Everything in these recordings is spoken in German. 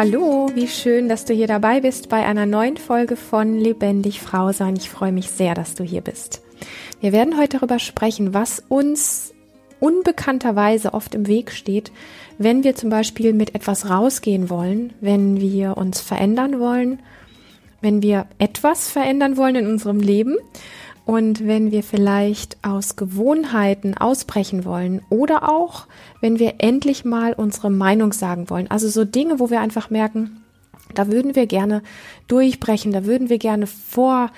Hallo, wie schön, dass du hier dabei bist bei einer neuen Folge von Lebendig Frau sein. Ich freue mich sehr, dass du hier bist. Wir werden heute darüber sprechen, was uns unbekannterweise oft im Weg steht, wenn wir zum Beispiel mit etwas rausgehen wollen, wenn wir uns verändern wollen, wenn wir etwas verändern wollen in unserem Leben und wenn wir vielleicht aus Gewohnheiten ausbrechen wollen oder auch, wenn wir endlich mal unsere Meinung sagen wollen. Also so Dinge, wo wir einfach merken, da würden wir gerne durchbrechen, da würden wir gerne vor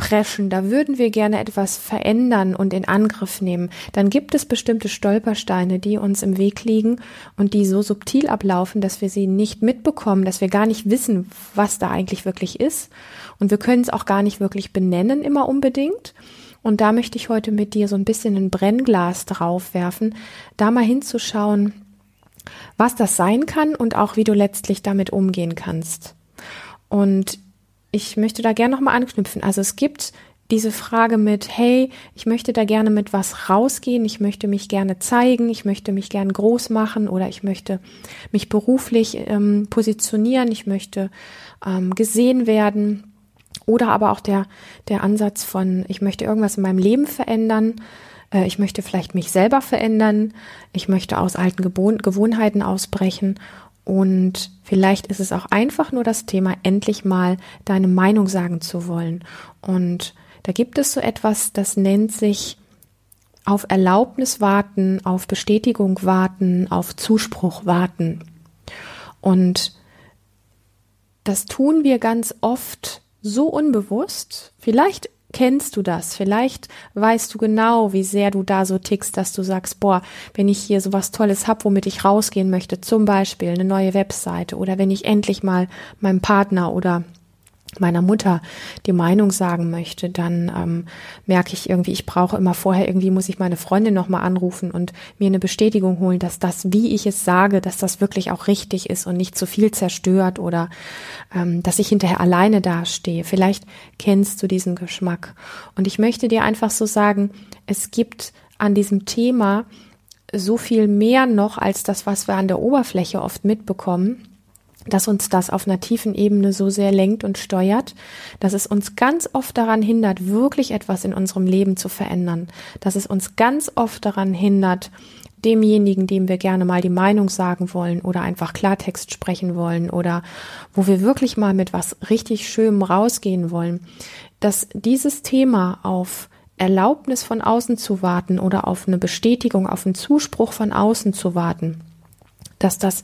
preschen, da würden wir gerne etwas verändern und in Angriff nehmen, dann gibt es bestimmte Stolpersteine, die uns im Weg liegen und die so subtil ablaufen, dass wir sie nicht mitbekommen, dass wir gar nicht wissen, was da eigentlich wirklich ist. Und wir können es auch gar nicht wirklich benennen, immer unbedingt. Und da möchte ich heute mit dir so ein bisschen ein Brennglas drauf werfen, da mal hinzuschauen, was das sein kann und auch wie du letztlich damit umgehen kannst. Und ich möchte da gerne nochmal anknüpfen. Also es gibt diese Frage mit, hey, ich möchte da gerne mit was rausgehen, ich möchte mich gerne zeigen, ich möchte mich gerne groß machen oder ich möchte mich beruflich ähm, positionieren, ich möchte ähm, gesehen werden. Oder aber auch der, der Ansatz von, ich möchte irgendwas in meinem Leben verändern, äh, ich möchte vielleicht mich selber verändern, ich möchte aus alten Gewohnheiten ausbrechen und vielleicht ist es auch einfach nur das Thema, endlich mal deine Meinung sagen zu wollen. Und da gibt es so etwas, das nennt sich auf Erlaubnis warten, auf Bestätigung warten, auf Zuspruch warten. Und das tun wir ganz oft so unbewusst. Vielleicht kennst du das? Vielleicht weißt du genau, wie sehr du da so tickst, dass du sagst, boah, wenn ich hier so was Tolles hab, womit ich rausgehen möchte, zum Beispiel eine neue Webseite oder wenn ich endlich mal meinem Partner oder meiner Mutter die Meinung sagen möchte, dann ähm, merke ich irgendwie, ich brauche immer vorher irgendwie muss ich meine Freundin nochmal anrufen und mir eine Bestätigung holen, dass das, wie ich es sage, dass das wirklich auch richtig ist und nicht zu viel zerstört oder ähm, dass ich hinterher alleine dastehe. Vielleicht kennst du diesen Geschmack. Und ich möchte dir einfach so sagen, es gibt an diesem Thema so viel mehr noch als das, was wir an der Oberfläche oft mitbekommen dass uns das auf einer tiefen Ebene so sehr lenkt und steuert, dass es uns ganz oft daran hindert, wirklich etwas in unserem Leben zu verändern, dass es uns ganz oft daran hindert, demjenigen, dem wir gerne mal die Meinung sagen wollen oder einfach Klartext sprechen wollen oder wo wir wirklich mal mit was richtig Schönem rausgehen wollen, dass dieses Thema auf Erlaubnis von außen zu warten oder auf eine Bestätigung, auf einen Zuspruch von außen zu warten, dass das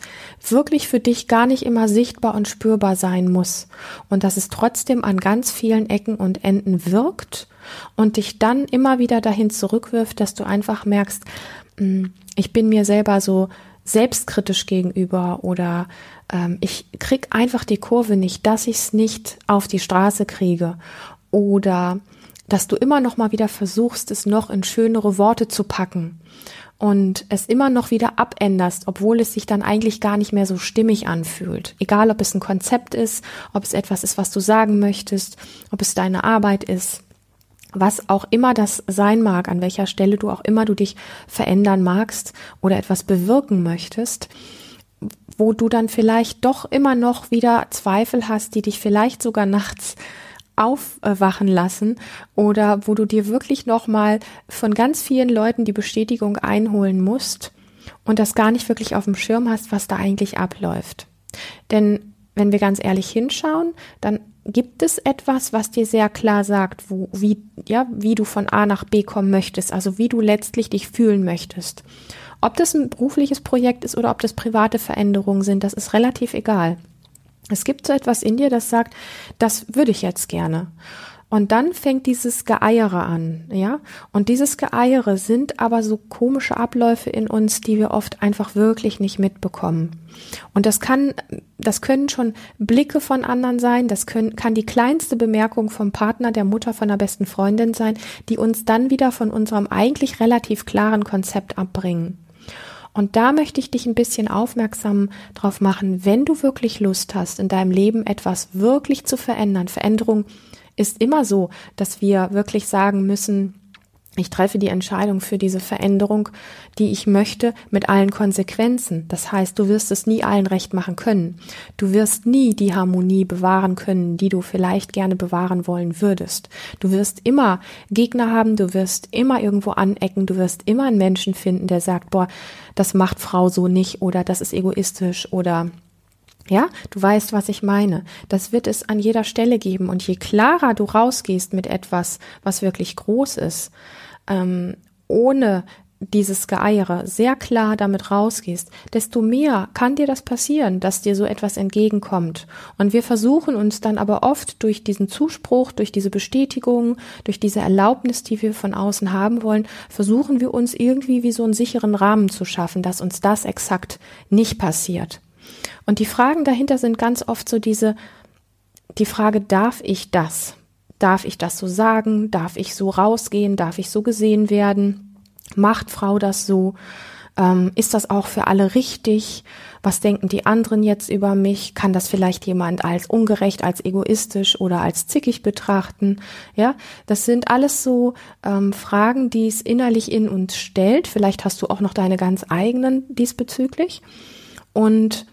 wirklich für dich gar nicht immer sichtbar und spürbar sein muss und dass es trotzdem an ganz vielen Ecken und Enden wirkt und dich dann immer wieder dahin zurückwirft, dass du einfach merkst, hm, ich bin mir selber so selbstkritisch gegenüber oder ähm, ich krieg einfach die Kurve nicht, dass ich es nicht auf die Straße kriege oder dass du immer noch mal wieder versuchst, es noch in schönere Worte zu packen und es immer noch wieder abänderst, obwohl es sich dann eigentlich gar nicht mehr so stimmig anfühlt. Egal, ob es ein Konzept ist, ob es etwas ist, was du sagen möchtest, ob es deine Arbeit ist, was auch immer das sein mag, an welcher Stelle du auch immer du dich verändern magst oder etwas bewirken möchtest, wo du dann vielleicht doch immer noch wieder Zweifel hast, die dich vielleicht sogar nachts aufwachen lassen oder wo du dir wirklich nochmal von ganz vielen Leuten die Bestätigung einholen musst und das gar nicht wirklich auf dem Schirm hast, was da eigentlich abläuft. Denn wenn wir ganz ehrlich hinschauen, dann gibt es etwas, was dir sehr klar sagt, wo, wie, ja, wie du von A nach B kommen möchtest, also wie du letztlich dich fühlen möchtest. Ob das ein berufliches Projekt ist oder ob das private Veränderungen sind, das ist relativ egal. Es gibt so etwas in dir, das sagt, das würde ich jetzt gerne. Und dann fängt dieses Geeiere an, ja. Und dieses Geeiere sind aber so komische Abläufe in uns, die wir oft einfach wirklich nicht mitbekommen. Und das kann, das können schon Blicke von anderen sein, das können, kann die kleinste Bemerkung vom Partner, der Mutter, von der besten Freundin sein, die uns dann wieder von unserem eigentlich relativ klaren Konzept abbringen. Und da möchte ich dich ein bisschen aufmerksam drauf machen, wenn du wirklich Lust hast, in deinem Leben etwas wirklich zu verändern. Veränderung ist immer so, dass wir wirklich sagen müssen, Ich treffe die Entscheidung für diese Veränderung, die ich möchte, mit allen Konsequenzen. Das heißt, du wirst es nie allen recht machen können. Du wirst nie die Harmonie bewahren können, die du vielleicht gerne bewahren wollen würdest. Du wirst immer Gegner haben, du wirst immer irgendwo anecken, du wirst immer einen Menschen finden, der sagt, boah, das macht Frau so nicht oder das ist egoistisch oder ja, du weißt, was ich meine. Das wird es an jeder Stelle geben. Und je klarer du rausgehst mit etwas, was wirklich groß ist, ähm, ohne dieses Geeiere sehr klar damit rausgehst, desto mehr kann dir das passieren, dass dir so etwas entgegenkommt. Und wir versuchen uns dann aber oft durch diesen Zuspruch, durch diese Bestätigung, durch diese Erlaubnis, die wir von außen haben wollen, versuchen wir uns irgendwie wie so einen sicheren Rahmen zu schaffen, dass uns das exakt nicht passiert. Und die Fragen dahinter sind ganz oft so diese, die Frage, darf ich das? Darf ich das so sagen? Darf ich so rausgehen? Darf ich so gesehen werden? Macht Frau das so? Ähm, ist das auch für alle richtig? Was denken die anderen jetzt über mich? Kann das vielleicht jemand als ungerecht, als egoistisch oder als zickig betrachten? Ja, das sind alles so ähm, Fragen, die es innerlich in uns stellt. Vielleicht hast du auch noch deine ganz eigenen diesbezüglich. Und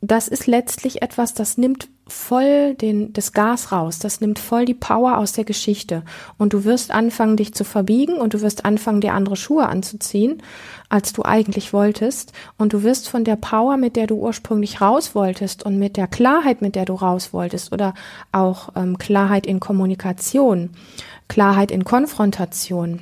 das ist letztlich etwas, das nimmt voll den, das Gas raus, das nimmt voll die Power aus der Geschichte. Und du wirst anfangen, dich zu verbiegen und du wirst anfangen, dir andere Schuhe anzuziehen, als du eigentlich wolltest. Und du wirst von der Power, mit der du ursprünglich raus wolltest und mit der Klarheit, mit der du raus wolltest oder auch ähm, Klarheit in Kommunikation, Klarheit in Konfrontation,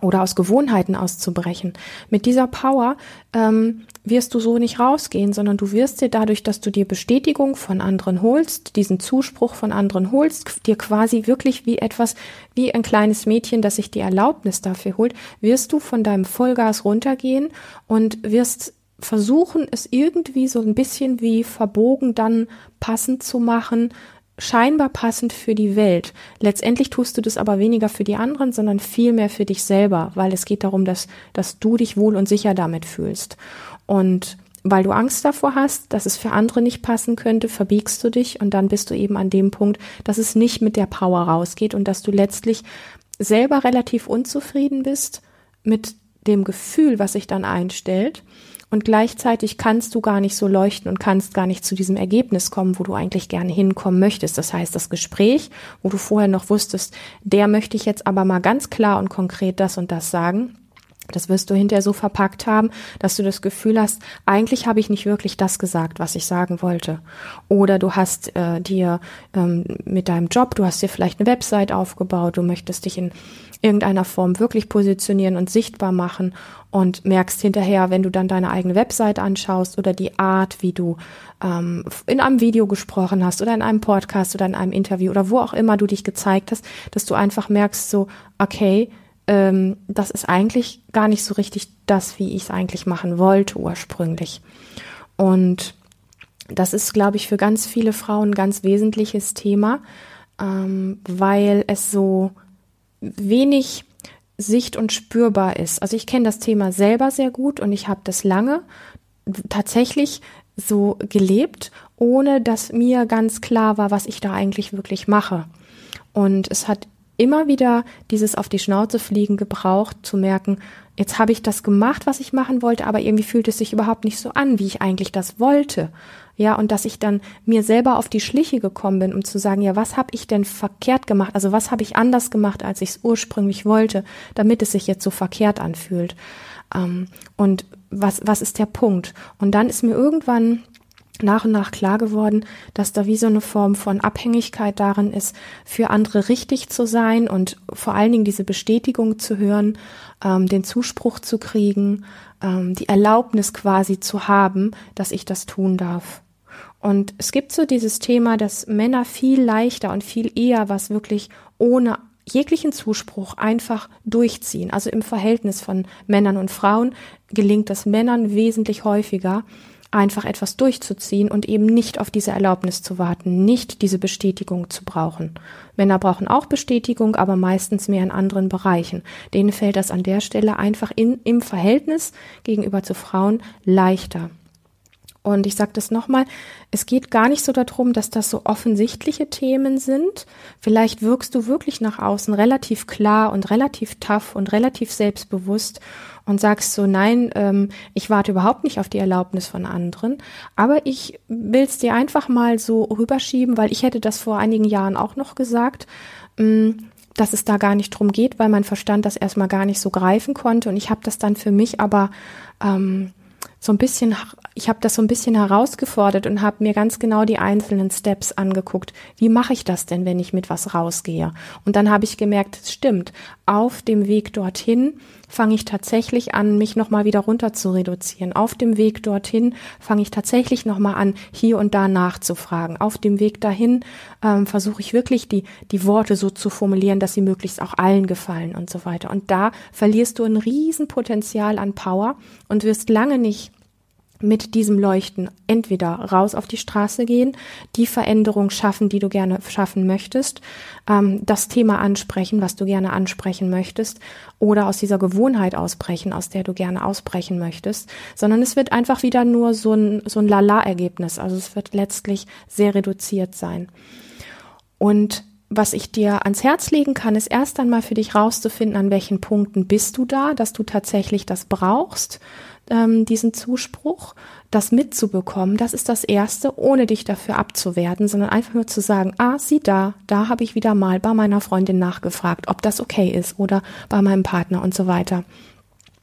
oder aus Gewohnheiten auszubrechen. Mit dieser Power ähm, wirst du so nicht rausgehen, sondern du wirst dir dadurch, dass du dir Bestätigung von anderen holst, diesen Zuspruch von anderen holst, dir quasi wirklich wie etwas, wie ein kleines Mädchen, das sich die Erlaubnis dafür holt, wirst du von deinem Vollgas runtergehen und wirst versuchen, es irgendwie so ein bisschen wie verbogen dann passend zu machen, scheinbar passend für die Welt. Letztendlich tust du das aber weniger für die anderen, sondern viel mehr für dich selber, weil es geht darum, dass, dass du dich wohl und sicher damit fühlst. Und weil du Angst davor hast, dass es für andere nicht passen könnte, verbiegst du dich und dann bist du eben an dem Punkt, dass es nicht mit der Power rausgeht und dass du letztlich selber relativ unzufrieden bist mit dem Gefühl, was sich dann einstellt und gleichzeitig kannst du gar nicht so leuchten und kannst gar nicht zu diesem Ergebnis kommen, wo du eigentlich gerne hinkommen möchtest. Das heißt, das Gespräch, wo du vorher noch wusstest, der möchte ich jetzt aber mal ganz klar und konkret das und das sagen, das wirst du hinterher so verpackt haben, dass du das Gefühl hast, eigentlich habe ich nicht wirklich das gesagt, was ich sagen wollte. Oder du hast äh, dir ähm, mit deinem Job, du hast dir vielleicht eine Website aufgebaut, du möchtest dich in irgendeiner Form wirklich positionieren und sichtbar machen und merkst hinterher, wenn du dann deine eigene Website anschaust oder die Art, wie du ähm, in einem Video gesprochen hast oder in einem Podcast oder in einem Interview oder wo auch immer du dich gezeigt hast, dass du einfach merkst, so, okay, ähm, das ist eigentlich gar nicht so richtig das, wie ich es eigentlich machen wollte ursprünglich. Und das ist, glaube ich, für ganz viele Frauen ein ganz wesentliches Thema, ähm, weil es so wenig sicht- und spürbar ist. Also ich kenne das Thema selber sehr gut und ich habe das lange tatsächlich so gelebt, ohne dass mir ganz klar war, was ich da eigentlich wirklich mache. Und es hat immer wieder dieses auf die Schnauze fliegen gebraucht, zu merken, jetzt habe ich das gemacht, was ich machen wollte, aber irgendwie fühlt es sich überhaupt nicht so an, wie ich eigentlich das wollte. Ja, und dass ich dann mir selber auf die Schliche gekommen bin, um zu sagen, ja, was habe ich denn verkehrt gemacht? Also was habe ich anders gemacht, als ich es ursprünglich wollte, damit es sich jetzt so verkehrt anfühlt? Ähm, und was, was ist der Punkt? Und dann ist mir irgendwann nach und nach klar geworden, dass da wie so eine Form von Abhängigkeit darin ist, für andere richtig zu sein und vor allen Dingen diese Bestätigung zu hören, ähm, den Zuspruch zu kriegen, ähm, die Erlaubnis quasi zu haben, dass ich das tun darf. Und es gibt so dieses Thema, dass Männer viel leichter und viel eher was wirklich ohne jeglichen Zuspruch einfach durchziehen. Also im Verhältnis von Männern und Frauen gelingt es Männern wesentlich häufiger, einfach etwas durchzuziehen und eben nicht auf diese Erlaubnis zu warten, nicht diese Bestätigung zu brauchen. Männer brauchen auch Bestätigung, aber meistens mehr in anderen Bereichen. Denen fällt das an der Stelle einfach in, im Verhältnis gegenüber zu Frauen leichter. Und ich sage das nochmal, es geht gar nicht so darum, dass das so offensichtliche Themen sind. Vielleicht wirkst du wirklich nach außen relativ klar und relativ tough und relativ selbstbewusst und sagst so, nein, ähm, ich warte überhaupt nicht auf die Erlaubnis von anderen. Aber ich will es dir einfach mal so rüberschieben, weil ich hätte das vor einigen Jahren auch noch gesagt. Ähm, dass es da gar nicht drum geht, weil mein Verstand das erstmal gar nicht so greifen konnte. Und ich habe das dann für mich aber ähm, so ein bisschen, ich habe das so ein bisschen herausgefordert und habe mir ganz genau die einzelnen Steps angeguckt. Wie mache ich das denn, wenn ich mit was rausgehe? Und dann habe ich gemerkt, es stimmt. Auf dem Weg dorthin fange ich tatsächlich an, mich nochmal wieder runter zu reduzieren. Auf dem Weg dorthin fange ich tatsächlich nochmal an, hier und da nachzufragen. Auf dem Weg dahin ähm, versuche ich wirklich die, die Worte so zu formulieren, dass sie möglichst auch allen gefallen und so weiter. Und da verlierst du ein Riesenpotenzial an Power und wirst lange nicht mit diesem Leuchten entweder raus auf die Straße gehen, die Veränderung schaffen, die du gerne schaffen möchtest, ähm, das Thema ansprechen, was du gerne ansprechen möchtest, oder aus dieser Gewohnheit ausbrechen, aus der du gerne ausbrechen möchtest, sondern es wird einfach wieder nur so ein, so ein Lala-Ergebnis. Also es wird letztlich sehr reduziert sein. Und was ich dir ans Herz legen kann, ist erst einmal für dich rauszufinden, an welchen Punkten bist du da, dass du tatsächlich das brauchst ähm, diesen Zuspruch, das mitzubekommen, das ist das Erste, ohne dich dafür abzuwerten, sondern einfach nur zu sagen, ah, sieh da, da habe ich wieder mal bei meiner Freundin nachgefragt, ob das okay ist oder bei meinem Partner und so weiter.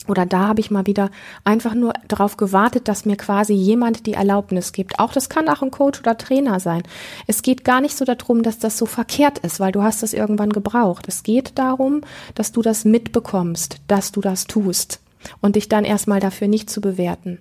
Oder da habe ich mal wieder einfach nur darauf gewartet, dass mir quasi jemand die Erlaubnis gibt. Auch das kann auch ein Coach oder Trainer sein. Es geht gar nicht so darum, dass das so verkehrt ist, weil du hast das irgendwann gebraucht. Es geht darum, dass du das mitbekommst, dass du das tust und dich dann erstmal dafür nicht zu bewerten.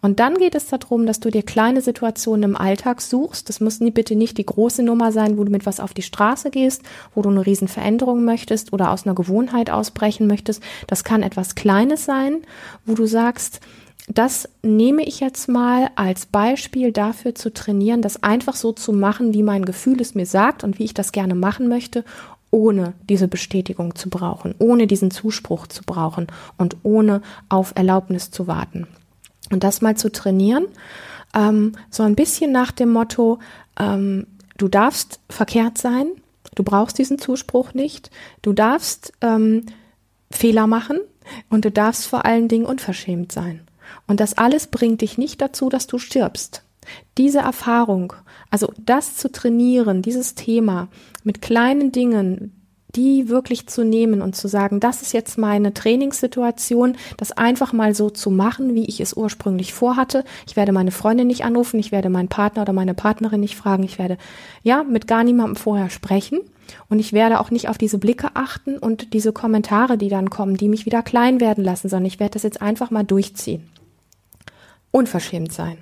Und dann geht es darum, dass du dir kleine Situationen im Alltag suchst. Das muss bitte nicht die große Nummer sein, wo du mit was auf die Straße gehst, wo du eine Riesenveränderung möchtest oder aus einer Gewohnheit ausbrechen möchtest. Das kann etwas Kleines sein, wo du sagst, das nehme ich jetzt mal als Beispiel dafür zu trainieren, das einfach so zu machen, wie mein Gefühl es mir sagt und wie ich das gerne machen möchte, ohne diese Bestätigung zu brauchen, ohne diesen Zuspruch zu brauchen und ohne auf Erlaubnis zu warten. Und das mal zu trainieren, ähm, so ein bisschen nach dem Motto, ähm, du darfst verkehrt sein, du brauchst diesen Zuspruch nicht, du darfst ähm, Fehler machen und du darfst vor allen Dingen unverschämt sein. Und das alles bringt dich nicht dazu, dass du stirbst. Diese Erfahrung, also das zu trainieren, dieses Thema mit kleinen Dingen, die wirklich zu nehmen und zu sagen, das ist jetzt meine Trainingssituation, das einfach mal so zu machen, wie ich es ursprünglich vorhatte. Ich werde meine Freundin nicht anrufen, ich werde meinen Partner oder meine Partnerin nicht fragen, ich werde ja mit gar niemandem vorher sprechen und ich werde auch nicht auf diese Blicke achten und diese Kommentare, die dann kommen, die mich wieder klein werden lassen, sondern ich werde das jetzt einfach mal durchziehen. Unverschämt sein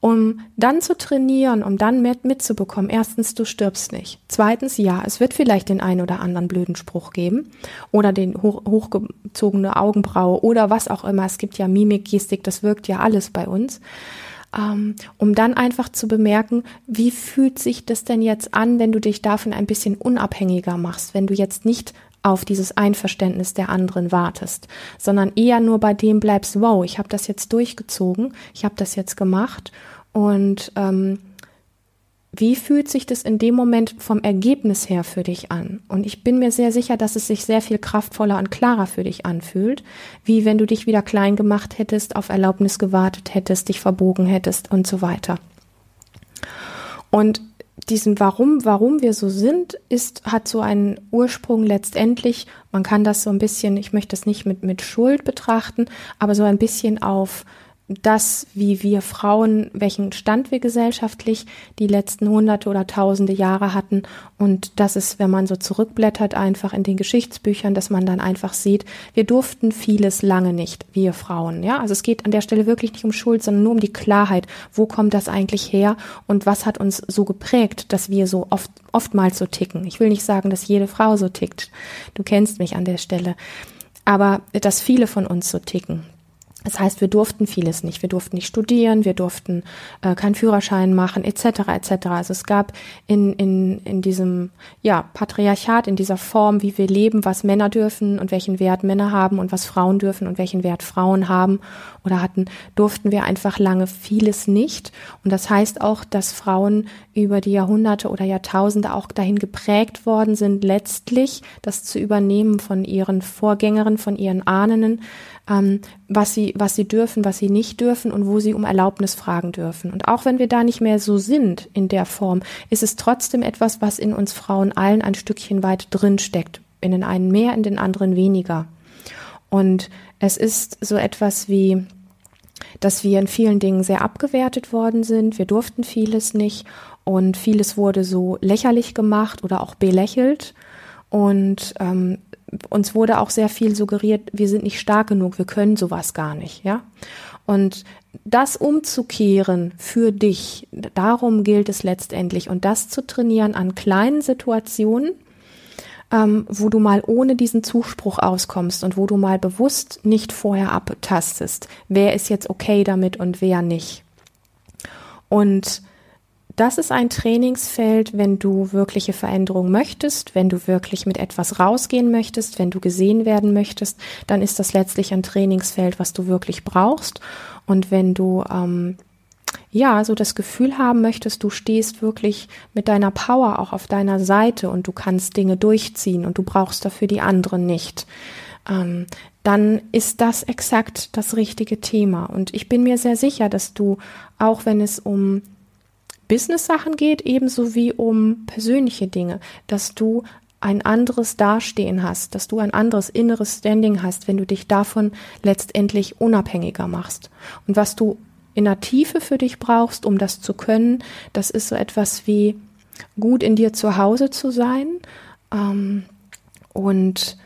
um dann zu trainieren, um dann mit, mitzubekommen, erstens, du stirbst nicht. Zweitens, ja, es wird vielleicht den einen oder anderen blöden Spruch geben oder den hoch, hochgezogene Augenbraue oder was auch immer. Es gibt ja Mimik, Gestik, das wirkt ja alles bei uns. Ähm, um dann einfach zu bemerken, wie fühlt sich das denn jetzt an, wenn du dich davon ein bisschen unabhängiger machst, wenn du jetzt nicht auf dieses Einverständnis der anderen wartest, sondern eher nur bei dem bleibst, wow, ich habe das jetzt durchgezogen, ich habe das jetzt gemacht und ähm, wie fühlt sich das in dem Moment vom Ergebnis her für dich an? Und ich bin mir sehr sicher, dass es sich sehr viel kraftvoller und klarer für dich anfühlt, wie wenn du dich wieder klein gemacht hättest, auf Erlaubnis gewartet hättest, dich verbogen hättest und so weiter. Und diesen Warum, warum wir so sind, ist, hat so einen Ursprung letztendlich, man kann das so ein bisschen, ich möchte das nicht mit, mit Schuld betrachten, aber so ein bisschen auf das, wie wir Frauen, welchen Stand wir gesellschaftlich die letzten hunderte oder tausende Jahre hatten. Und das ist, wenn man so zurückblättert, einfach in den Geschichtsbüchern, dass man dann einfach sieht, wir durften vieles lange nicht, wir Frauen. Ja, also es geht an der Stelle wirklich nicht um Schuld, sondern nur um die Klarheit. Wo kommt das eigentlich her? Und was hat uns so geprägt, dass wir so oft, oftmals so ticken? Ich will nicht sagen, dass jede Frau so tickt. Du kennst mich an der Stelle. Aber dass viele von uns so ticken. Das heißt, wir durften vieles nicht. Wir durften nicht studieren, wir durften äh, keinen Führerschein machen, etc. etc. Also es gab in, in, in diesem ja, Patriarchat, in dieser Form, wie wir leben, was Männer dürfen und welchen Wert Männer haben und was Frauen dürfen und welchen Wert Frauen haben oder hatten, durften wir einfach lange vieles nicht. Und das heißt auch, dass Frauen über die Jahrhunderte oder Jahrtausende auch dahin geprägt worden sind, letztlich das zu übernehmen von ihren Vorgängerinnen, von ihren Ahnen, ähm, was sie, was sie dürfen, was sie nicht dürfen und wo sie um Erlaubnis fragen dürfen. Und auch wenn wir da nicht mehr so sind in der Form, ist es trotzdem etwas, was in uns Frauen allen ein Stückchen weit drin steckt. In den einen mehr, in den anderen weniger. Und es ist so etwas wie, dass wir in vielen Dingen sehr abgewertet worden sind. Wir durften vieles nicht und vieles wurde so lächerlich gemacht oder auch belächelt. Und ähm, uns wurde auch sehr viel suggeriert, wir sind nicht stark genug, wir können sowas gar nicht, ja. Und das umzukehren für dich, darum gilt es letztendlich. Und das zu trainieren an kleinen Situationen, ähm, wo du mal ohne diesen Zuspruch auskommst und wo du mal bewusst nicht vorher abtastest, wer ist jetzt okay damit und wer nicht. Und das ist ein Trainingsfeld, wenn du wirkliche Veränderung möchtest, wenn du wirklich mit etwas rausgehen möchtest, wenn du gesehen werden möchtest, dann ist das letztlich ein Trainingsfeld, was du wirklich brauchst. Und wenn du ähm, ja so das Gefühl haben möchtest, du stehst wirklich mit deiner Power auch auf deiner Seite und du kannst Dinge durchziehen und du brauchst dafür die anderen nicht, ähm, dann ist das exakt das richtige Thema. Und ich bin mir sehr sicher, dass du, auch wenn es um Business-Sachen geht, ebenso wie um persönliche Dinge, dass du ein anderes Dastehen hast, dass du ein anderes inneres Standing hast, wenn du dich davon letztendlich unabhängiger machst. Und was du in der Tiefe für dich brauchst, um das zu können, das ist so etwas wie gut in dir zu Hause zu sein ähm, und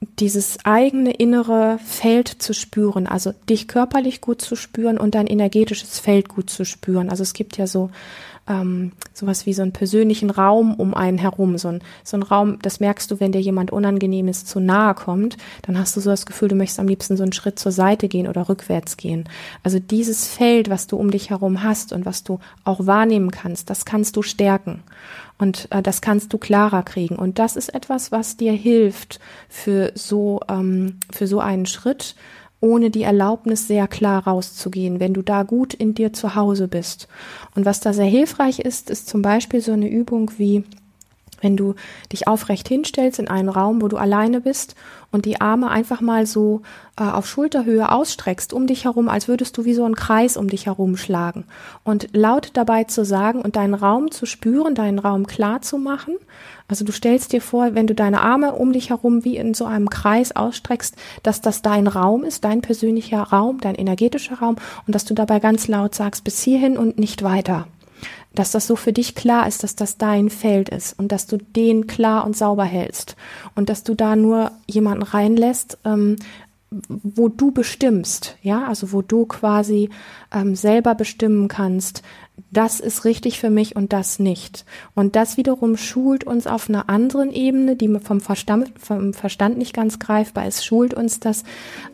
dieses eigene innere Feld zu spüren, also dich körperlich gut zu spüren und dein energetisches Feld gut zu spüren. Also es gibt ja so ähm, sowas wie so einen persönlichen Raum um einen herum, so ein, so ein Raum, das merkst du, wenn dir jemand Unangenehmes zu nahe kommt, dann hast du so das Gefühl, du möchtest am liebsten so einen Schritt zur Seite gehen oder rückwärts gehen. Also dieses Feld, was du um dich herum hast und was du auch wahrnehmen kannst, das kannst du stärken. Und äh, das kannst du klarer kriegen. Und das ist etwas, was dir hilft für so, ähm, für so einen Schritt, ohne die Erlaubnis sehr klar rauszugehen, wenn du da gut in dir zu Hause bist. Und was da sehr hilfreich ist, ist zum Beispiel so eine Übung wie wenn du dich aufrecht hinstellst in einen Raum, wo du alleine bist und die Arme einfach mal so äh, auf Schulterhöhe ausstreckst um dich herum, als würdest du wie so einen Kreis um dich herum schlagen und laut dabei zu sagen und deinen Raum zu spüren, deinen Raum klar zu machen. Also du stellst dir vor, wenn du deine Arme um dich herum wie in so einem Kreis ausstreckst, dass das dein Raum ist, dein persönlicher Raum, dein energetischer Raum und dass du dabei ganz laut sagst, bis hierhin und nicht weiter dass das so für dich klar ist, dass das dein Feld ist und dass du den klar und sauber hältst und dass du da nur jemanden reinlässt, ähm, wo du bestimmst, ja, also wo du quasi ähm, selber bestimmen kannst, das ist richtig für mich und das nicht. Und das wiederum schult uns auf einer anderen Ebene, die vom Verstand, vom Verstand nicht ganz greifbar ist, schult uns das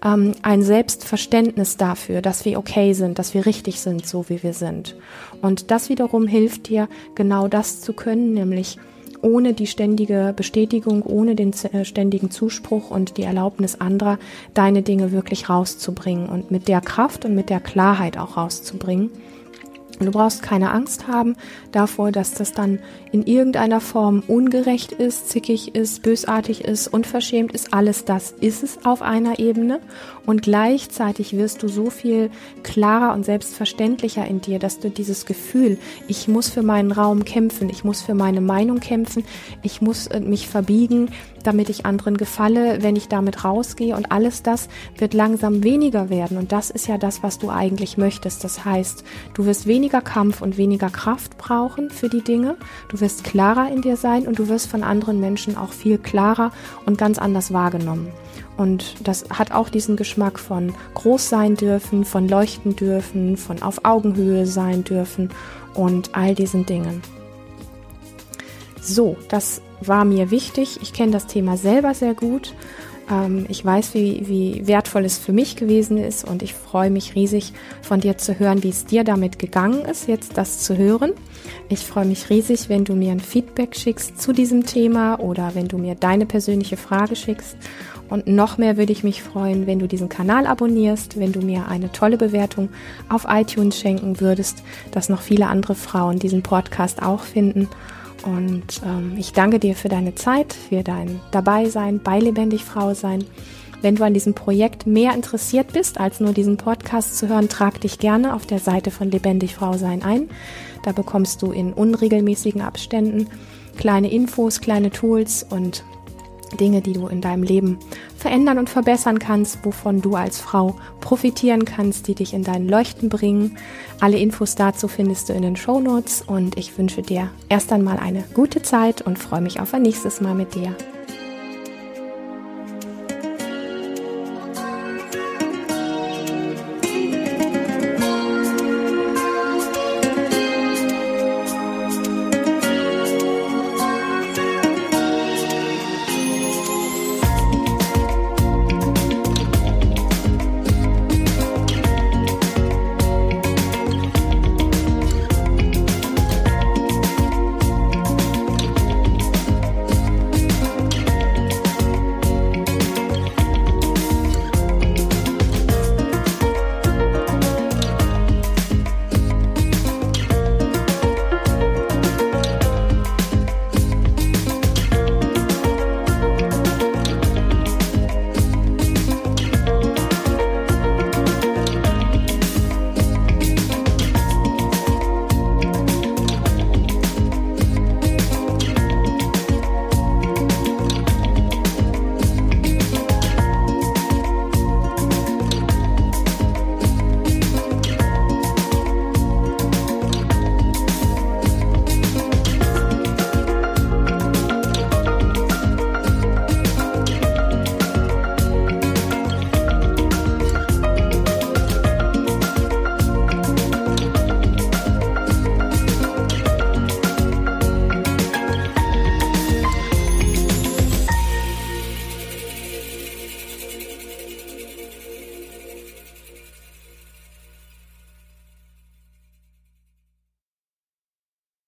ähm, ein Selbstverständnis dafür, dass wir okay sind, dass wir richtig sind, so wie wir sind. Und das wiederum hilft dir, genau das zu können, nämlich ohne die ständige Bestätigung, ohne den äh, ständigen Zuspruch und die Erlaubnis anderer, deine Dinge wirklich rauszubringen und mit der Kraft und mit der Klarheit auch rauszubringen. Du brauchst keine Angst haben davor, dass das dann in irgendeiner Form ungerecht ist, zickig ist, bösartig ist, unverschämt ist. Alles das ist es auf einer Ebene. Und gleichzeitig wirst du so viel klarer und selbstverständlicher in dir, dass du dieses Gefühl, ich muss für meinen Raum kämpfen, ich muss für meine Meinung kämpfen, ich muss äh, mich verbiegen, damit ich anderen gefalle, wenn ich damit rausgehe und alles das wird langsam weniger werden und das ist ja das, was du eigentlich möchtest. Das heißt, du wirst weniger Kampf und weniger Kraft brauchen für die Dinge, du wirst klarer in dir sein und du wirst von anderen Menschen auch viel klarer und ganz anders wahrgenommen. Und das hat auch diesen Geschmack von groß sein dürfen, von leuchten dürfen, von auf Augenhöhe sein dürfen und all diesen Dingen. So, das war mir wichtig. Ich kenne das Thema selber sehr gut. Ähm, ich weiß, wie, wie wertvoll es für mich gewesen ist und ich freue mich riesig von dir zu hören, wie es dir damit gegangen ist, jetzt das zu hören. Ich freue mich riesig, wenn du mir ein Feedback schickst zu diesem Thema oder wenn du mir deine persönliche Frage schickst. Und noch mehr würde ich mich freuen, wenn du diesen Kanal abonnierst, wenn du mir eine tolle Bewertung auf iTunes schenken würdest, dass noch viele andere Frauen diesen Podcast auch finden. Und ähm, ich danke dir für deine Zeit, für dein Dabeisein, bei Lebendig Frau sein. Wenn du an diesem Projekt mehr interessiert bist, als nur diesen Podcast zu hören, trag dich gerne auf der Seite von Lebendig Frau sein ein. Da bekommst du in unregelmäßigen Abständen kleine Infos, kleine Tools und Dinge, die du in deinem Leben verändern und verbessern kannst, wovon du als Frau profitieren kannst, die dich in dein Leuchten bringen. Alle Infos dazu findest du in den Show Notes und ich wünsche dir erst einmal eine gute Zeit und freue mich auf ein nächstes Mal mit dir.